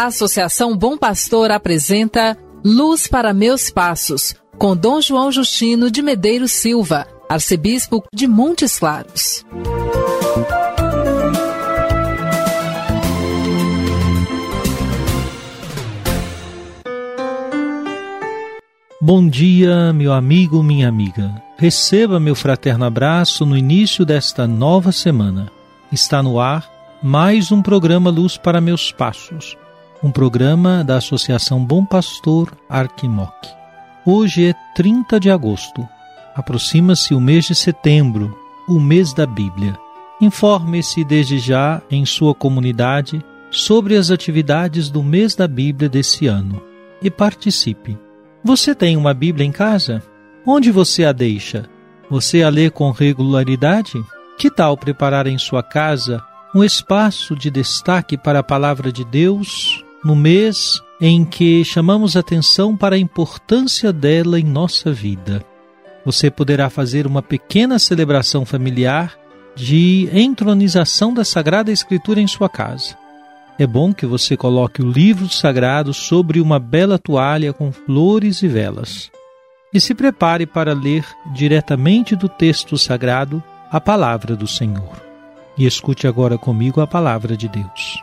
A Associação Bom Pastor apresenta Luz para Meus Passos, com Dom João Justino de Medeiros Silva, arcebispo de Montes Claros. Bom dia, meu amigo, minha amiga. Receba meu fraterno abraço no início desta nova semana. Está no ar mais um programa Luz para Meus Passos, um programa da Associação Bom Pastor Arquimoc. Hoje é 30 de agosto. Aproxima-se o mês de setembro, o mês da Bíblia. Informe-se desde já em sua comunidade sobre as atividades do mês da Bíblia desse ano e participe. Você tem uma Bíblia em casa? Onde você a deixa? Você a lê com regularidade? Que tal preparar em sua casa um espaço de destaque para a palavra de Deus no mês em que chamamos atenção para a importância dela em nossa vida? Você poderá fazer uma pequena celebração familiar de entronização da Sagrada Escritura em sua casa é bom que você coloque o livro sagrado sobre uma bela toalha com flores e velas. E se prepare para ler diretamente do texto sagrado a palavra do Senhor. E escute agora comigo a palavra de Deus.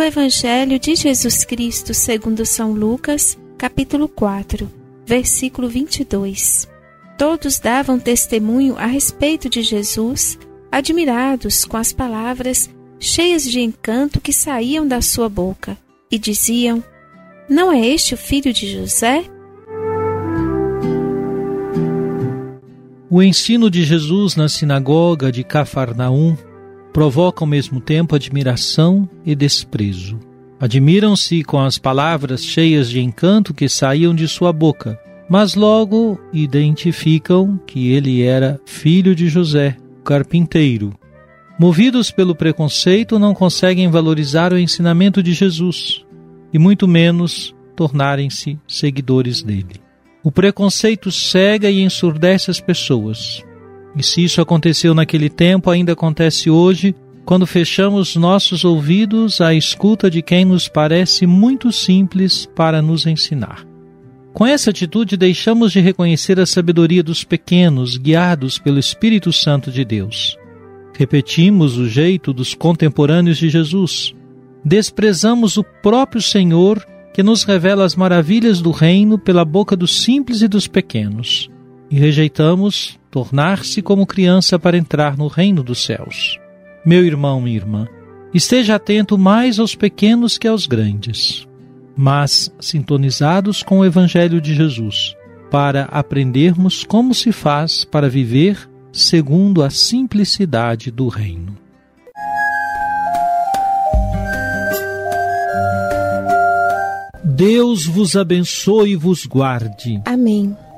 Do Evangelho de Jesus Cristo segundo São Lucas, capítulo 4, versículo 22 todos davam testemunho a respeito de Jesus, admirados com as palavras cheias de encanto que saíam da sua boca, e diziam: Não é este o filho de José? O ensino de Jesus na sinagoga de Cafarnaum provoca ao mesmo tempo admiração e desprezo. Admiram-se com as palavras cheias de encanto que saíam de sua boca mas logo identificam que ele era filho de José, carpinteiro. Movidos pelo preconceito, não conseguem valorizar o ensinamento de Jesus e muito menos tornarem-se seguidores dele. O preconceito cega e ensurdece as pessoas. E se isso aconteceu naquele tempo, ainda acontece hoje, quando fechamos nossos ouvidos à escuta de quem nos parece muito simples para nos ensinar. Com essa atitude, deixamos de reconhecer a sabedoria dos pequenos, guiados pelo Espírito Santo de Deus. Repetimos o jeito dos contemporâneos de Jesus. Desprezamos o próprio Senhor que nos revela as maravilhas do reino pela boca dos simples e dos pequenos. E rejeitamos tornar-se como criança para entrar no reino dos céus. Meu irmão e irmã, esteja atento mais aos pequenos que aos grandes mas sintonizados com o Evangelho de Jesus, para aprendermos como se faz para viver segundo a simplicidade do Reino. Deus vos abençoe e vos guarde. Amém.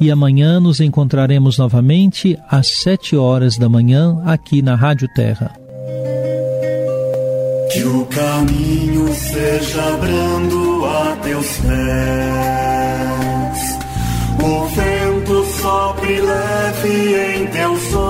e amanhã nos encontraremos novamente às sete horas da manhã aqui na Rádio Terra. Que o caminho seja brando a teu teus pés. O vento sopre leve em teus ombros.